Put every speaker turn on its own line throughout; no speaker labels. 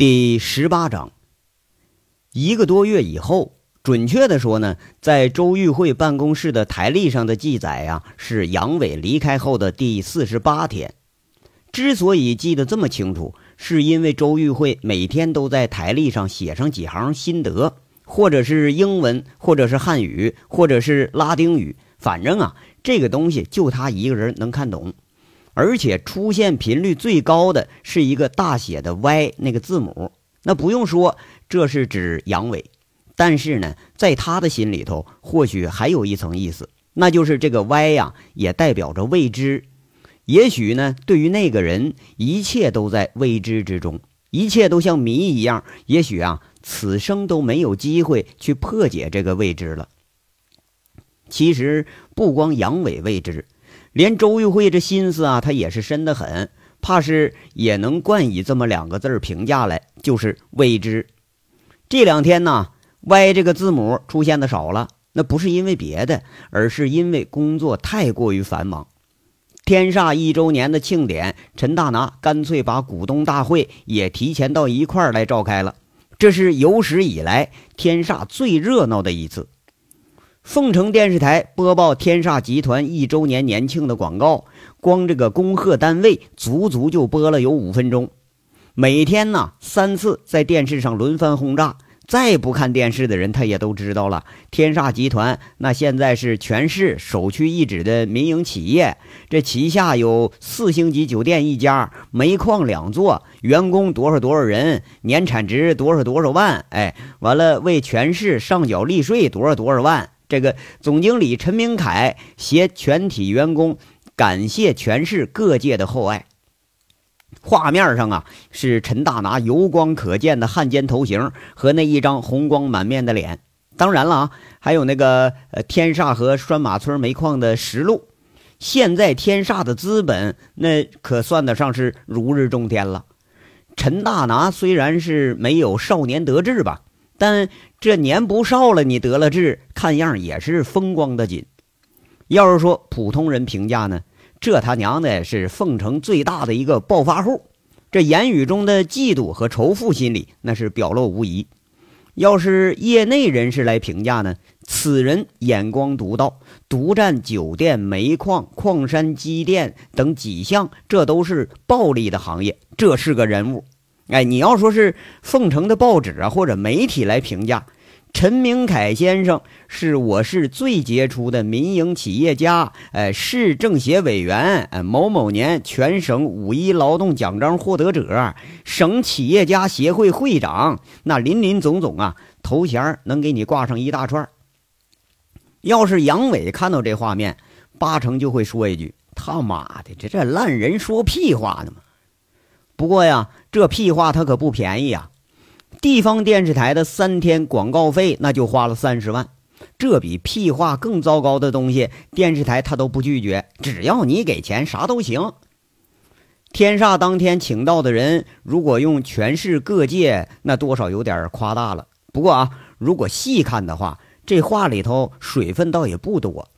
第十八章，一个多月以后，准确的说呢，在周玉慧办公室的台历上的记载呀，是杨伟离开后的第四十八天。之所以记得这么清楚，是因为周玉慧每天都在台历上写上几行心得，或者是英文，或者是汉语，或者是拉丁语，反正啊，这个东西就他一个人能看懂。而且出现频率最高的是一个大写的 Y 那个字母，那不用说，这是指阳痿。但是呢，在他的心里头，或许还有一层意思，那就是这个 Y 呀，也代表着未知。也许呢，对于那个人，一切都在未知之中，一切都像谜一样。也许啊，此生都没有机会去破解这个未知了。其实不光阳痿未知。连周玉慧这心思啊，他也是深得很，怕是也能冠以这么两个字儿评价来，就是未知。这两天呢，Y 这个字母出现的少了，那不是因为别的，而是因为工作太过于繁忙。天煞一周年的庆典，陈大拿干脆把股东大会也提前到一块儿来召开了，这是有史以来天煞最热闹的一次。凤城电视台播报天煞集团一周年年庆的广告，光这个恭贺单位足足就播了有五分钟。每天呢三次在电视上轮番轰炸，再不看电视的人他也都知道了。天煞集团那现在是全市首屈一指的民营企业，这旗下有四星级酒店一家，煤矿两座，员工多少多少人，年产值多少多少万，哎，完了为全市上缴利税多少多少万。这个总经理陈明凯携全体员工感谢全市各界的厚爱。画面上啊是陈大拿油光可见的汉奸头型和那一张红光满面的脸，当然了啊，还有那个呃天煞和拴马村煤矿的实录。现在天煞的资本那可算得上是如日中天了。陈大拿虽然是没有少年得志吧。但这年不少了，你得了志，看样也是风光的紧。要是说普通人评价呢，这他娘的是凤城最大的一个暴发户，这言语中的嫉妒和仇富心理那是表露无遗。要是业内人士来评价呢，此人眼光独到，独占酒店、煤矿、矿山、机电等几项，这都是暴利的行业，这是个人物。哎，你要说是凤城的报纸啊，或者媒体来评价陈明凯先生是我市最杰出的民营企业家，哎，市政协委员，哎，某某年全省五一劳动奖章获得者，省企业家协会会长，那林林总总啊，头衔能给你挂上一大串。要是杨伟看到这画面，八成就会说一句：“他妈的，这这烂人说屁话呢嘛！”不过呀，这屁话他可不便宜呀！地方电视台的三天广告费那就花了三十万，这比屁话更糟糕的东西，电视台他都不拒绝，只要你给钱，啥都行。天煞当天请到的人，如果用全市各界，那多少有点夸大了。不过啊，如果细看的话，这话里头水分倒也不多。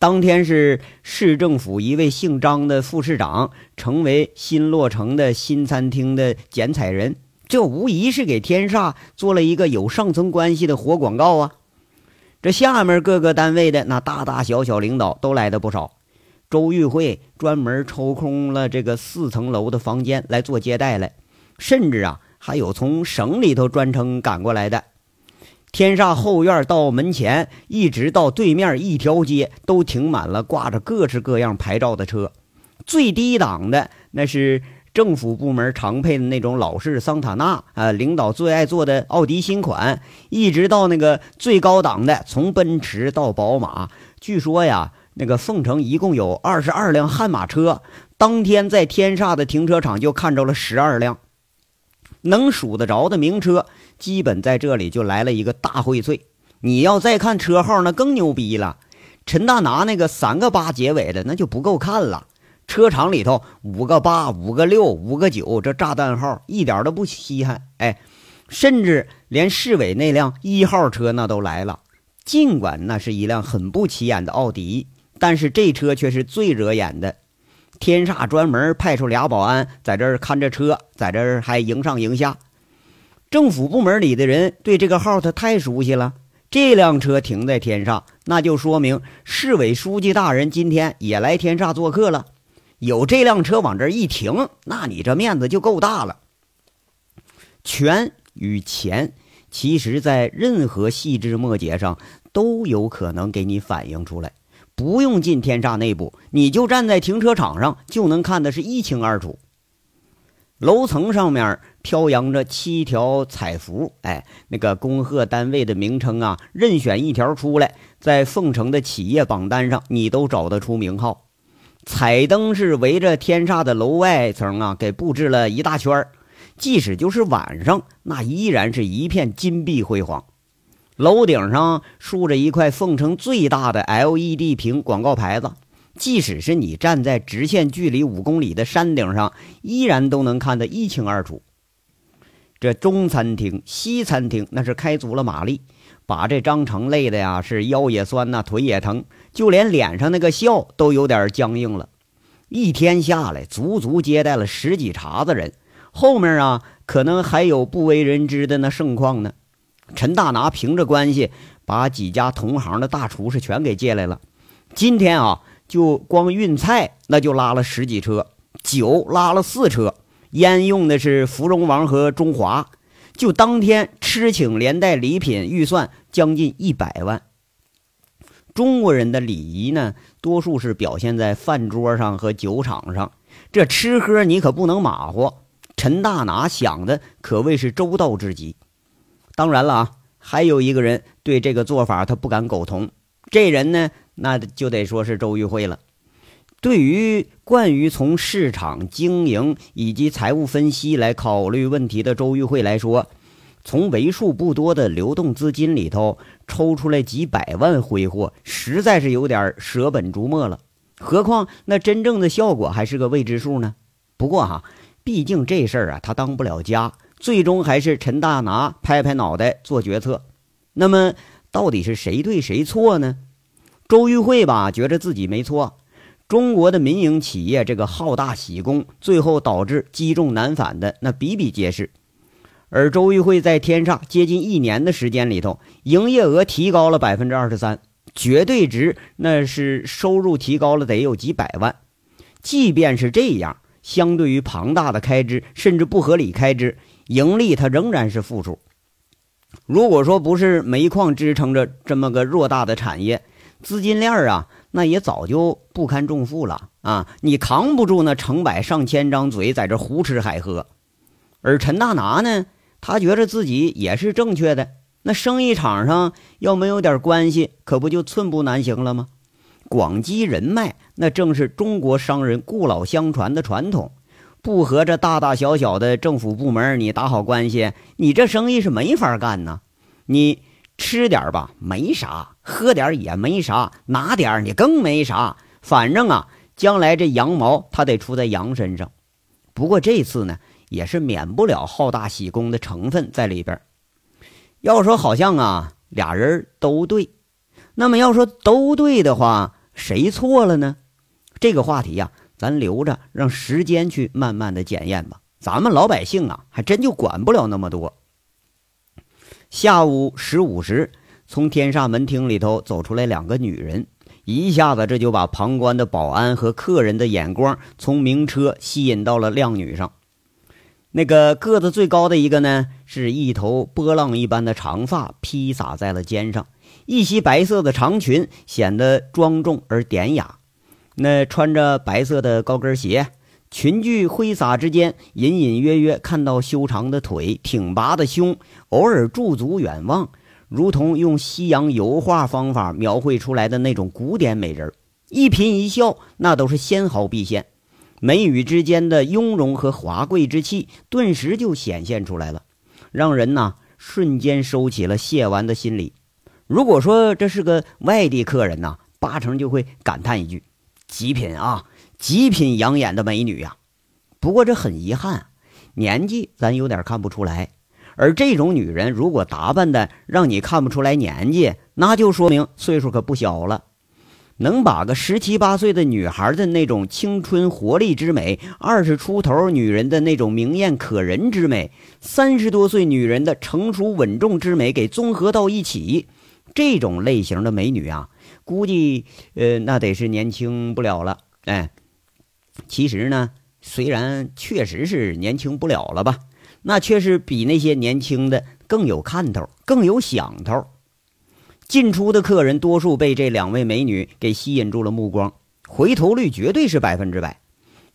当天是市政府一位姓张的副市长成为新落成的新餐厅的剪彩人，这无疑是给天煞做了一个有上层关系的活广告啊！这下面各个单位的那大大小小领导都来的不少，周玉慧专门抽空了这个四层楼的房间来做接待来，甚至啊还有从省里头专程赶过来的。天煞后院到门前，一直到对面一条街，都停满了挂着各式各样牌照的车。最低档的那是政府部门常配的那种老式桑塔纳啊，领导最爱坐的奥迪新款，一直到那个最高档的，从奔驰到宝马。据说呀，那个凤城一共有二十二辆悍马车，当天在天煞的停车场就看着了十二辆。能数得着的名车，基本在这里就来了一个大荟萃。你要再看车号，那更牛逼了。陈大拿那个三个八结尾的，那就不够看了。车场里头五个八、五个六、五个九，这炸弹号一点都不稀罕。哎，甚至连市委那辆一号车那都来了。尽管那是一辆很不起眼的奥迪，但是这车却是最惹眼的。天煞专门派出俩保安在这儿看着车，在这儿还迎上迎下。政府部门里的人对这个号他太熟悉了。这辆车停在天煞，那就说明市委书记大人今天也来天煞做客了。有这辆车往这一停，那你这面子就够大了。权与钱，其实在任何细枝末节上都有可能给你反映出来。不用进天煞内部，你就站在停车场上就能看的是一清二楚。楼层上面飘扬着七条彩符，哎，那个恭贺单位的名称啊，任选一条出来，在凤城的企业榜单上，你都找得出名号。彩灯是围着天煞的楼外层啊，给布置了一大圈即使就是晚上，那依然是一片金碧辉煌。楼顶上竖着一块凤城最大的 LED 屏广告牌子。即使是你站在直线距离五公里的山顶上，依然都能看得一清二楚。这中餐厅、西餐厅那是开足了马力，把这张成累的呀是腰也酸呐，腿也疼，就连脸上那个笑都有点僵硬了。一天下来，足足接待了十几茬子人，后面啊可能还有不为人知的那盛况呢。陈大拿凭着关系，把几家同行的大厨师全给借来了。今天啊。就光运菜，那就拉了十几车；酒拉了四车；烟用的是芙蓉王和中华。就当天吃请连带礼品预算将近一百万。中国人的礼仪呢，多数是表现在饭桌上和酒场上。这吃喝你可不能马虎。陈大拿想的可谓是周到之极。当然了啊，还有一个人对这个做法他不敢苟同。这人呢？那就得说是周玉慧了。对于惯于从市场经营以及财务分析来考虑问题的周玉慧来说，从为数不多的流动资金里头抽出来几百万挥霍，实在是有点舍本逐末了。何况那真正的效果还是个未知数呢。不过哈，毕竟这事儿啊，他当不了家，最终还是陈大拿拍拍脑袋做决策。那么，到底是谁对谁错呢？周玉慧吧，觉着自己没错。中国的民营企业这个好大喜功，最后导致积重难返的那比比皆是。而周玉慧在天煞接近一年的时间里头，营业额提高了百分之二十三，绝对值那是收入提高了得有几百万。即便是这样，相对于庞大的开支，甚至不合理开支，盈利它仍然是负数。如果说不是煤矿支撑着这么个偌大的产业，资金链啊，那也早就不堪重负了啊！你扛不住那成百上千张嘴在这胡吃海喝。而陈大拿呢，他觉着自己也是正确的。那生意场上要没有点关系，可不就寸步难行了吗？广积人脉，那正是中国商人故老相传的传统。不和这大大小小的政府部门你打好关系，你这生意是没法干呢。你。吃点吧，没啥；喝点也没啥；拿点你更没啥。反正啊，将来这羊毛它得出在羊身上。不过这次呢，也是免不了好大喜功的成分在里边。要说好像啊，俩人都对。那么要说都对的话，谁错了呢？这个话题呀，咱留着让时间去慢慢的检验吧。咱们老百姓啊，还真就管不了那么多。下午十五时，从天煞门厅里头走出来两个女人，一下子这就把旁观的保安和客人的眼光从名车吸引到了靓女上。那个个子最高的一个呢，是一头波浪一般的长发披洒在了肩上，一袭白色的长裙显得庄重而典雅。那穿着白色的高跟鞋。裙裾挥洒之间，隐隐约约看到修长的腿、挺拔的胸，偶尔驻足远望，如同用西洋油画方法描绘出来的那种古典美人一颦一笑，那都是纤毫毕现，眉宇之间的雍容和华贵之气，顿时就显现出来了，让人呐瞬间收起了亵玩的心理。如果说这是个外地客人呐，八成就会感叹一句：“极品啊！”极品养眼的美女呀，不过这很遗憾，年纪咱有点看不出来。而这种女人如果打扮的让你看不出来年纪，那就说明岁数可不小了。能把个十七八岁的女孩的那种青春活力之美，二十出头女人的那种明艳可人之美，三十多岁女人的成熟稳重之美给综合到一起，这种类型的美女啊，估计呃那得是年轻不了了。哎，其实呢，虽然确实是年轻不了了吧，那却是比那些年轻的更有看头，更有想头。进出的客人多数被这两位美女给吸引住了目光，回头率绝对是百分之百。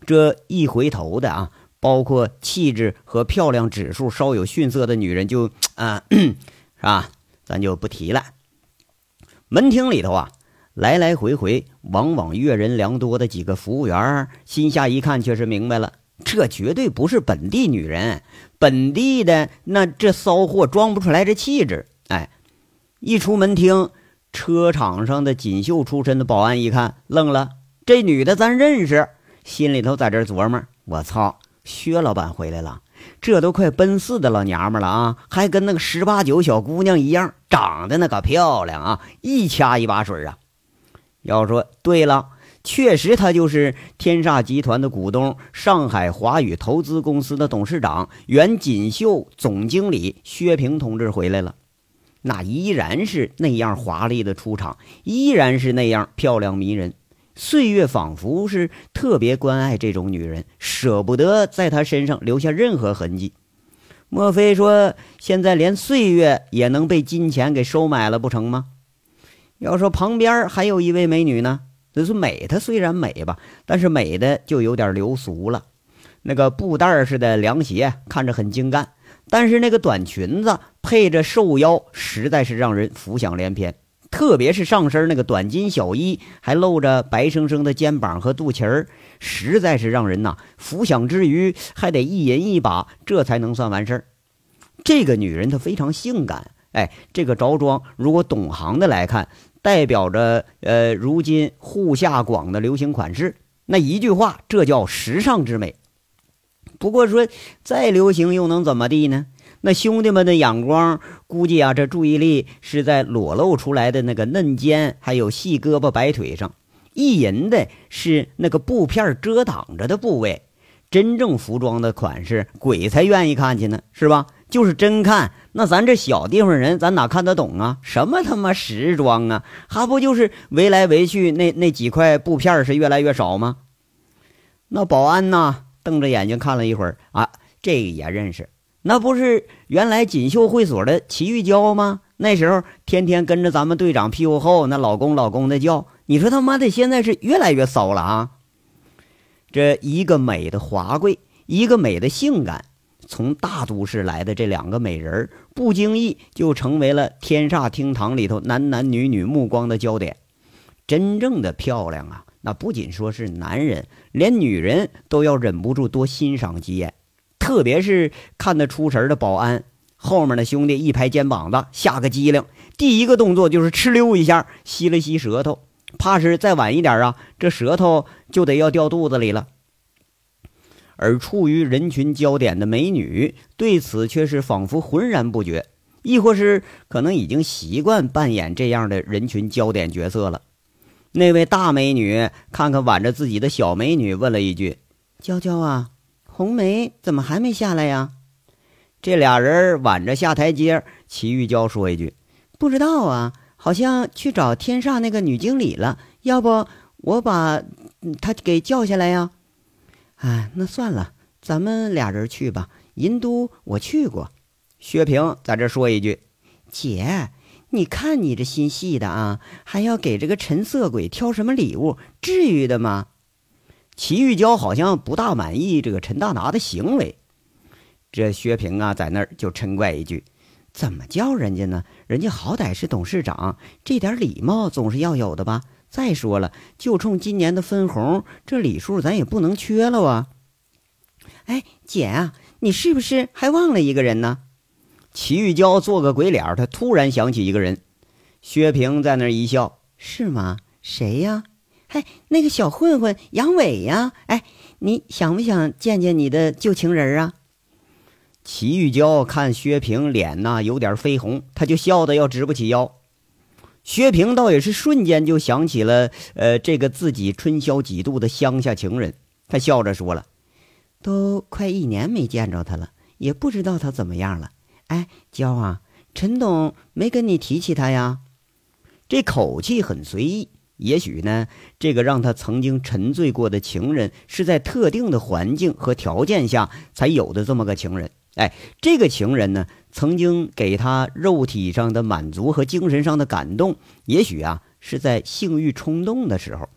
这一回头的啊，包括气质和漂亮指数稍有逊色的女人，就啊，是吧？咱就不提了。门厅里头啊，来来回回，往往阅人良多的几个服务员，心下一看，却是明白了，这绝对不是本地女人，本地的那这骚货装不出来这气质。哎。一出门厅，车场上的锦绣出身的保安一看，愣了。这女的咱认识，心里头在这琢磨：我操，薛老板回来了！这都快奔四的老娘们了啊，还跟那个十八九小姑娘一样，长得那个漂亮啊，一掐一把水啊。要说对了，确实她就是天煞集团的股东，上海华宇投资公司的董事长，原锦绣总经理薛平同志回来了。那依然是那样华丽的出场，依然是那样漂亮迷人。岁月仿佛是特别关爱这种女人，舍不得在她身上留下任何痕迹。莫非说现在连岁月也能被金钱给收买了不成吗？要说旁边还有一位美女呢，那是美，她虽然美吧，但是美的就有点流俗了。那个布袋似的凉鞋看着很精干。但是那个短裙子配着瘦腰，实在是让人浮想联翩。特别是上身那个短襟小衣，还露着白生生的肩膀和肚脐儿，实在是让人呐浮想之余还得一饮一把，这才能算完事儿。这个女人她非常性感，哎，这个着装如果懂行的来看，代表着呃如今户下广的流行款式。那一句话，这叫时尚之美。不过说再流行又能怎么地呢？那兄弟们的眼光估计啊，这注意力是在裸露出来的那个嫩肩，还有细胳膊白腿上，意淫的是那个布片遮挡着的部位。真正服装的款式，鬼才愿意看去呢，是吧？就是真看，那咱这小地方人，咱哪看得懂啊？什么他妈时装啊？还不就是围来围去，那那几块布片是越来越少吗？那保安呢？瞪着眼睛看了一会儿啊，这个也认识，那不是原来锦绣会所的齐玉娇吗？那时候天天跟着咱们队长屁股后，那老公老公的叫。你说他妈的现在是越来越骚了啊！这一个美的华贵，一个美的性感，从大都市来的这两个美人，不经意就成为了天煞厅堂里头男男女女目光的焦点。真正的漂亮啊！那不仅说是男人，连女人都要忍不住多欣赏几眼。特别是看得出神的保安，后面的兄弟一拍肩膀子，吓个机灵，第一个动作就是哧溜一下吸了吸舌头，怕是再晚一点啊，这舌头就得要掉肚子里了。而处于人群焦点的美女对此却是仿佛浑然不觉，亦或是可能已经习惯扮演这样的人群焦点角色了。那位大美女看看挽着自己的小美女，问了一句：“娇娇啊，红梅怎么还没下来呀？”这俩人挽着下台阶，齐玉娇说一句：“不知道啊，好像去找天煞那个女经理了。要不我把她给叫下来呀？”哎，那算了，咱们俩人去吧。银都我去过。薛平在这说一句：“姐。”你看你这心细的啊，还要给这个陈色鬼挑什么礼物？至于的吗？齐玉娇好像不大满意这个陈大拿的行为。这薛平啊，在那儿就嗔怪一句：“怎么叫人家呢？人家好歹是董事长，这点礼貌总是要有的吧？再说了，就冲今年的分红，这礼数咱也不能缺了啊！”哎，姐啊，你是不是还忘了一个人呢？齐玉娇做个鬼脸，她突然想起一个人。薛平在那儿一笑：“是吗？谁呀？嗨，那个小混混杨伟呀！哎，你想不想见见你的旧情人啊？”齐玉娇看薛平脸呐有点绯红，她就笑得要直不起腰。薛平倒也是瞬间就想起了，呃，这个自己春宵几度的乡下情人。他笑着说了：“都快一年没见着他了，也不知道他怎么样了。哎，娇啊，陈董没跟你提起他呀？”这口气很随意。也许呢，这个让他曾经沉醉过的情人，是在特定的环境和条件下才有的这么个情人。哎，这个情人呢，曾经给他肉体上的满足和精神上的感动，也许啊是在性欲冲动的时候，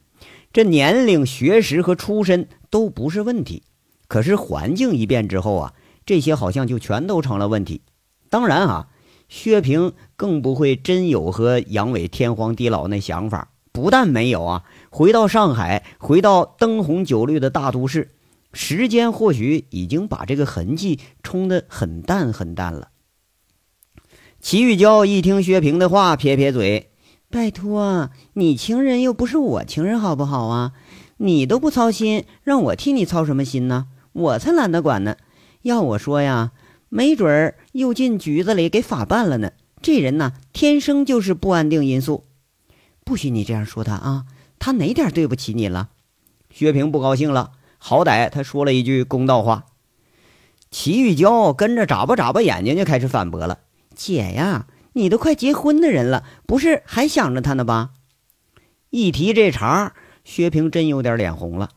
这年龄、学识和出身都不是问题。可是环境一变之后啊，这些好像就全都成了问题。当然啊，薛平更不会真有和杨伟天荒地老那想法，不但没有啊，回到上海，回到灯红酒绿的大都市。时间或许已经把这个痕迹冲得很淡很淡了。齐玉娇一听薛平的话，撇撇嘴：“拜托，你情人又不是我情人，好不好啊？你都不操心，让我替你操什么心呢？我才懒得管呢。要我说呀，没准儿又进局子里给法办了呢。这人呐，天生就是不安定因素。不许你这样说他啊！他哪点对不起你了？”薛平不高兴了。好歹他说了一句公道话，齐玉娇跟着眨巴眨巴眼睛就开始反驳了：“姐呀，你都快结婚的人了，不是还想着他呢吧？”一提这茬，薛平真有点脸红了。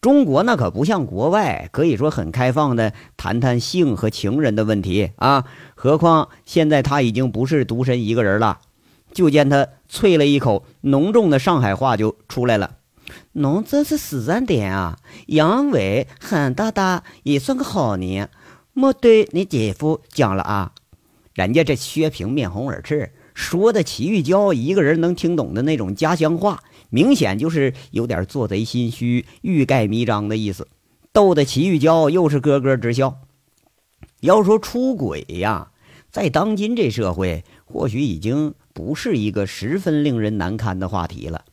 中国那可不像国外，可以说很开放的谈谈性和情人的问题啊。何况现在他已经不是独身一个人了。就见他啐了一口浓重的上海话就出来了。侬真是死人点啊！杨伟韩大大也算个好人，莫对你姐夫讲了啊！人家这薛平面红耳赤，说的齐玉娇一个人能听懂的那种家乡话，明显就是有点做贼心虚、欲盖弥彰的意思，逗得齐玉娇又是咯咯直笑。要说出轨呀，在当今这社会，或许已经不是一个十分令人难堪的话题了。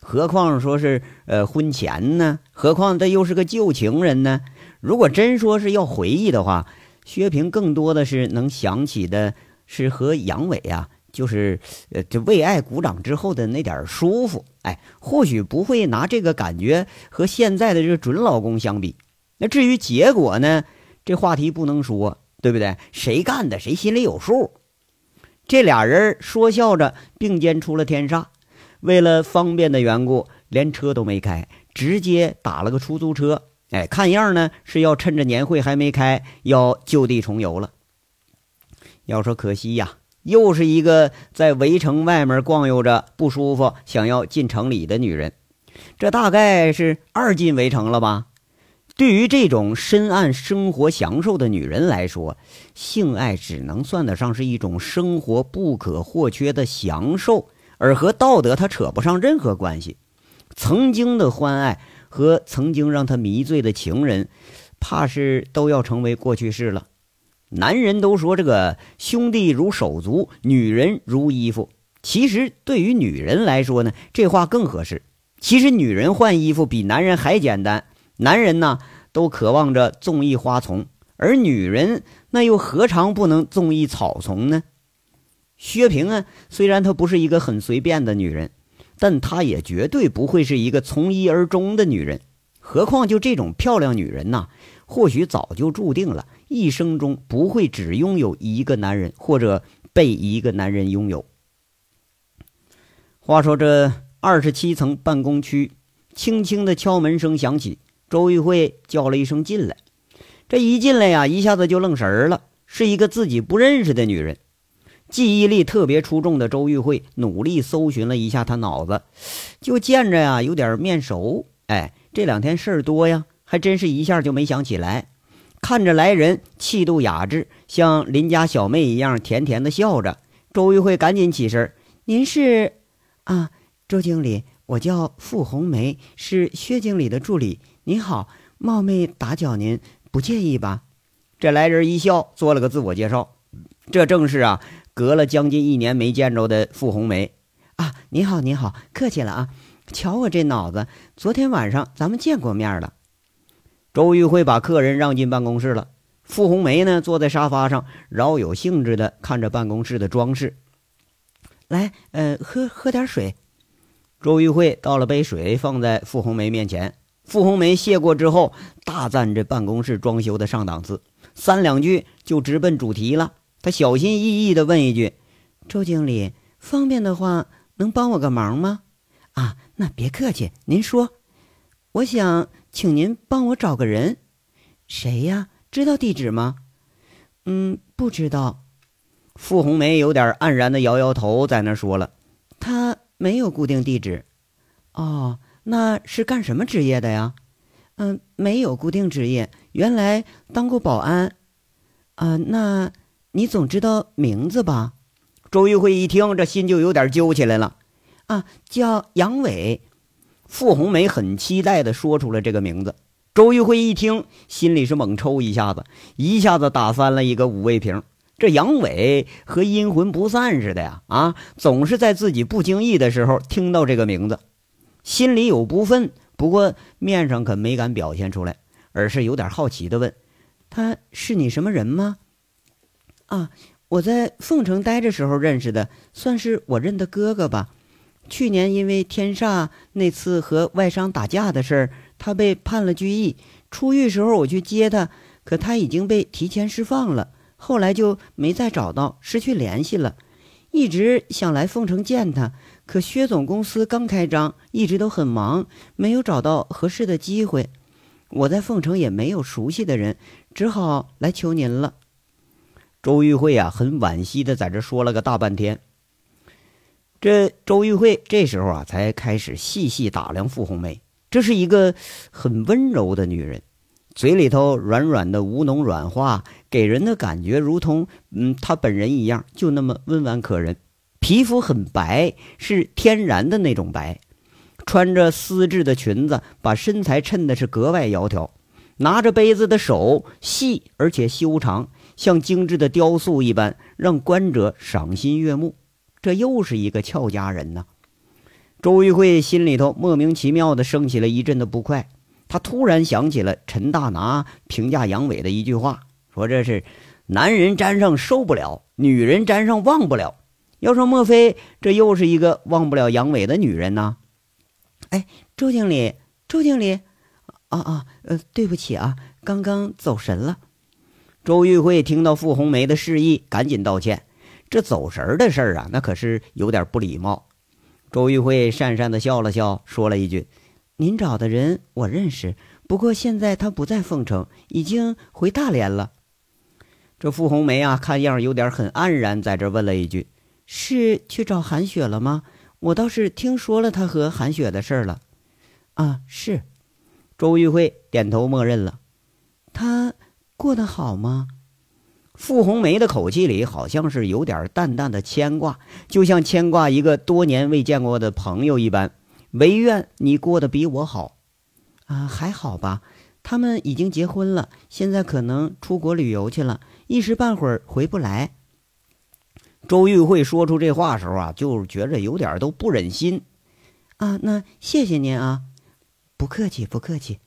何况说是呃婚前呢？何况这又是个旧情人呢？如果真说是要回忆的话，薛平更多的是能想起的是和杨伟啊，就是呃这为爱鼓掌之后的那点舒服。哎，或许不会拿这个感觉和现在的这个准老公相比。那至于结果呢？这话题不能说，对不对？谁干的谁心里有数。这俩人说笑着并肩出了天煞。为了方便的缘故，连车都没开，直接打了个出租车。哎，看样呢是要趁着年会还没开，要就地重游了。要说可惜呀，又是一个在围城外面逛悠着不舒服，想要进城里的女人。这大概是二进围城了吧？对于这种深谙生活享受的女人来说，性爱只能算得上是一种生活不可或缺的享受。而和道德，它扯不上任何关系。曾经的欢爱和曾经让他迷醉的情人，怕是都要成为过去式了。男人都说这个兄弟如手足，女人如衣服。其实对于女人来说呢，这话更合适。其实女人换衣服比男人还简单。男人呢，都渴望着纵意花丛，而女人那又何尝不能纵意草丛呢？薛平啊，虽然她不是一个很随便的女人，但她也绝对不会是一个从一而终的女人。何况就这种漂亮女人呐，或许早就注定了一生中不会只拥有一个男人，或者被一个男人拥有。话说这二十七层办公区，轻轻的敲门声响起，周玉慧叫了一声进来。这一进来呀，一下子就愣神儿了，是一个自己不认识的女人。记忆力特别出众的周玉慧努力搜寻了一下他脑子，就见着呀有点面熟。哎，这两天事儿多呀，还真是一下就没想起来。看着来人气度雅致，像邻家小妹一样甜甜的笑着。周玉慧赶紧起身：“您是？啊，周经理，我叫傅红梅，是薛经理的助理。您好，冒昧打搅您，不介意吧？”这来人一笑，做了个自我介绍。这正是啊。隔了将近一年没见着的傅红梅，啊，你好，你好，客气了啊！瞧我这脑子，昨天晚上咱们见过面了。周玉慧把客人让进办公室了。傅红梅呢，坐在沙发上，饶有兴致的看着办公室的装饰。
来，呃，喝喝点水。
周玉慧倒了杯水，放在傅红梅面前。傅红梅谢过之后，大赞这办公室装修的上档次，三两句就直奔主题了。她小心翼翼地问一句：“
周经理，方便的话，能帮我个忙吗？”“啊，那别客气，您说。”“我想请您帮我找个人。”“谁呀？知道地址吗？”“嗯，不知道。”
傅红梅有点黯然的摇摇头，在那说了：“
他没有固定地址。”“哦，那是干什么职业的呀？”“嗯，没有固定职业，原来当过保安。”“啊，那你总知道名字吧？”
周玉慧一听，这心就有点揪起来了。
“啊，叫杨伟。”
傅红梅很期待的说出了这个名字。周玉慧一听，心里是猛抽一下子，一下子打翻了一个五味瓶。这杨伟和阴魂不散似的呀！啊，总是在自己不经意的时候听到这个名字，心里有不忿，不过面上可没敢表现出来，而是有点好奇的问：“
他是你什么人吗？”“啊，我在凤城待着时候认识的，算是我认的哥哥吧。去年因为天煞那次和外商打架的事儿，他被判了拘役。出狱时候我去接他，可他已经被提前释放了。”后来就没再找到，失去联系了。一直想来凤城见他，可薛总公司刚开张，一直都很忙，没有找到合适的机会。我在凤城也没有熟悉的人，只好来求您了。
周玉慧啊，很惋惜的在这说了个大半天。这周玉慧这时候啊，才开始细细打量傅红梅，这是一个很温柔的女人。嘴里头软软的吴侬软话，给人的感觉如同嗯，她本人一样，就那么温婉可人。皮肤很白，是天然的那种白。穿着丝质的裙子，把身材衬的是格外窈窕。拿着杯子的手细而且修长，像精致的雕塑一般，让观者赏心悦目。这又是一个俏佳人呐！周玉慧心里头莫名其妙的升起了一阵的不快。她突然想起了陈大拿评价杨伟的一句话，说：“这是男人沾上受不了，女人沾上忘不了。要说莫非这又是一个忘不了杨伟的女人呢？”
哎，周经理，周经理，啊啊，呃，对不起啊，刚刚走神了。
周玉慧听到傅红梅的示意，赶紧道歉。这走神的事儿啊，那可是有点不礼貌。周玉慧讪讪的笑了笑，说了一句。
您找的人我认识，不过现在他不在凤城，已经回大连了。
这傅红梅啊，看样有点很黯然，在这问了一句：“
是去找韩雪了吗？我倒是听说了他和韩雪的事儿了。”啊，是。
周玉慧点头默认了。
他过得好吗？
傅红梅的口气里好像是有点淡淡的牵挂，就像牵挂一个多年未见过的朋友一般。唯愿你过得比我好，
啊，还好吧。他们已经结婚了，现在可能出国旅游去了，一时半会儿回不来。
周玉慧说出这话时候啊，就觉着有点都不忍心。
啊，那谢谢您啊，不客气，不客气。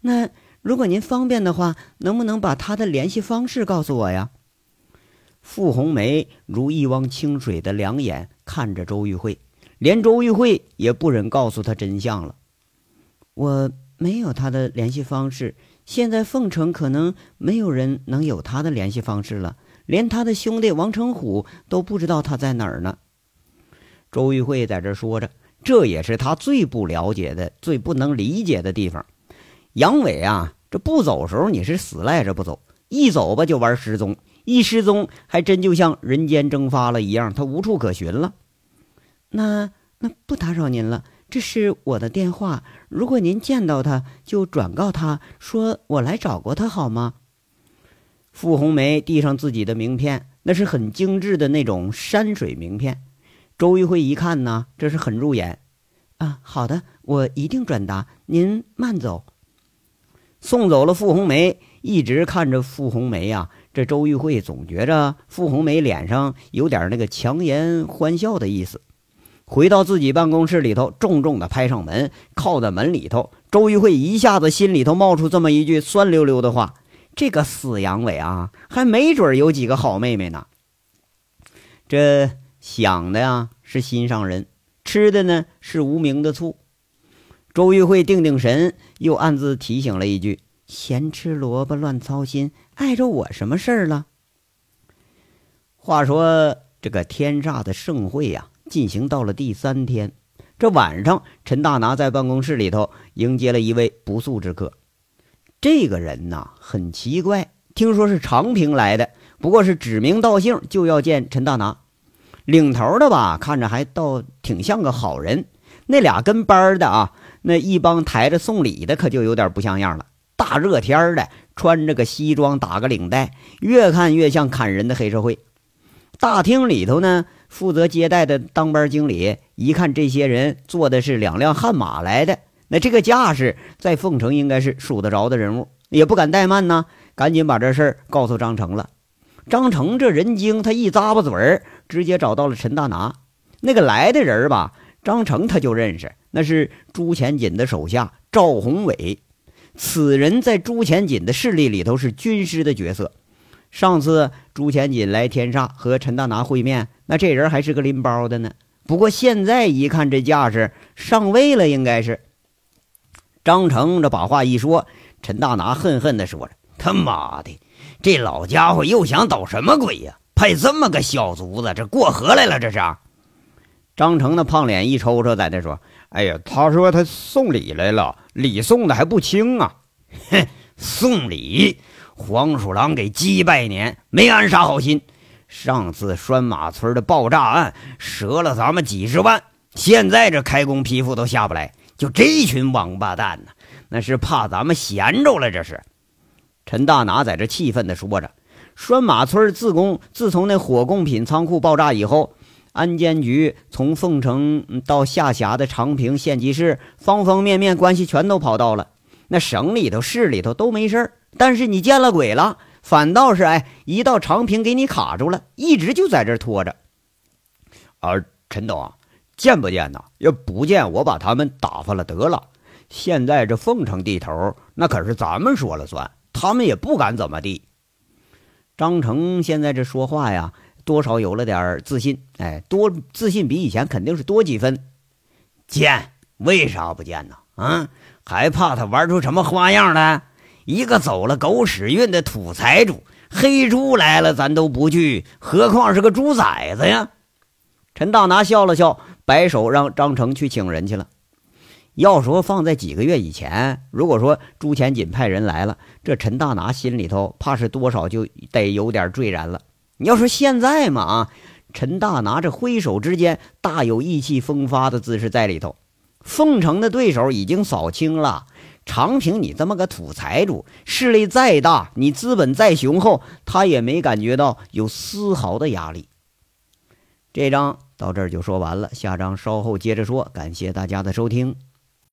那如果您方便的话，能不能把他的联系方式告诉我呀？
傅红梅如一汪清水的两眼看着周玉慧。连周玉慧也不忍告诉他真相了。
我没有他的联系方式，现在凤城可能没有人能有他的联系方式了，连他的兄弟王成虎都不知道他在哪儿呢。
周玉慧在这说着，这也是他最不了解的、最不能理解的地方。杨伟啊，这不走时候你是死赖着不走，一走吧就玩失踪，一失踪还真就像人间蒸发了一样，他无处可寻了。
那那不打扰您了，这是我的电话。如果您见到他，就转告他说我来找过他，好吗？
傅红梅递上自己的名片，那是很精致的那种山水名片。周玉慧一看呢，这是很入眼。
啊，好的，我一定转达。您慢走。
送走了傅红梅，一直看着傅红梅呀，这周玉慧总觉着傅红梅脸上有点那个强颜欢笑的意思。回到自己办公室里头，重重的拍上门，靠在门里头。周玉慧一下子心里头冒出这么一句酸溜溜的话：“这个死杨伟啊，还没准有几个好妹妹呢。”这想的呀，是心上人，吃的呢是无名的醋。周玉慧定定神，又暗自提醒了一句：“
闲吃萝卜乱操心，碍着我什么事儿了？”
话说这个天煞的盛会呀，进行到了第三天。这晚上，陈大拿在办公室里头迎接了一位不速之客。这个人呐，很奇怪，听说是长平来的，不过是指名道姓就要见陈大拿。领头的吧，看着还倒挺像个好人。那俩跟班的啊，那一帮抬着送礼的，可就有点不像样了。大热天的，穿着个西装，打个领带，越看越像砍人的黑社会。大厅里头呢。负责接待的当班经理一看，这些人坐的是两辆悍马来的，那这个架势在凤城应该是数得着的人物，也不敢怠慢呢，赶紧把这事儿告诉张成了。张成这人精，他一咂巴嘴儿，直接找到了陈大拿。那个来的人吧，张成他就认识，那是朱前锦的手下赵宏伟。此人在朱前锦的势力里头是军师的角色。上次朱前锦来天煞和陈大拿会面。那这人还是个拎包的呢，不过现在一看这架势，上位了，应该是。张成这把话一说，陈大拿恨恨地说着：“他妈的，这老家伙又想捣什么鬼呀？派这么个小卒子，这过河来了，这是。”张成那胖脸一抽抽，在那说：“哎呀，他说他送礼来了，礼送的还不轻啊！哼，送礼，黄鼠狼给鸡拜年，没安啥好心。”上次拴马村的爆炸案折了咱们几十万，现在这开工批复都下不来，就这群王八蛋呢，那是怕咱们闲着了。这是陈大拿在这气愤地说着：“拴马村自贡自从那火供品仓库爆炸以后，安监局从凤城到下辖的长平县级市，方方面面关系全都跑到了。那省里头、市里头都没事但是你见了鬼了。”反倒是哎，一到长平给你卡住了，一直就在这拖着。而陈董啊见不见呐？要不见，我把他们打发了得了。现在这凤城地头，那可是咱们说了算，他们也不敢怎么地。张成现在这说话呀，多少有了点自信，哎，多自信比以前肯定是多几分。见？为啥不见呢？啊，还怕他玩出什么花样来？一个走了狗屎运的土财主，黑猪来了咱都不惧，何况是个猪崽子呀？陈大拿笑了笑，摆手让张成去请人去了。要说放在几个月以前，如果说朱前锦派人来了，这陈大拿心里头怕是多少就得有点坠然了。你要说现在嘛啊，陈大拿这挥手之间大有意气风发的姿势在里头。凤城的对手已经扫清了。长平，你这么个土财主，势力再大，你资本再雄厚，他也没感觉到有丝毫的压力。这章到这儿就说完了，下章稍后接着说。感谢大家的收听。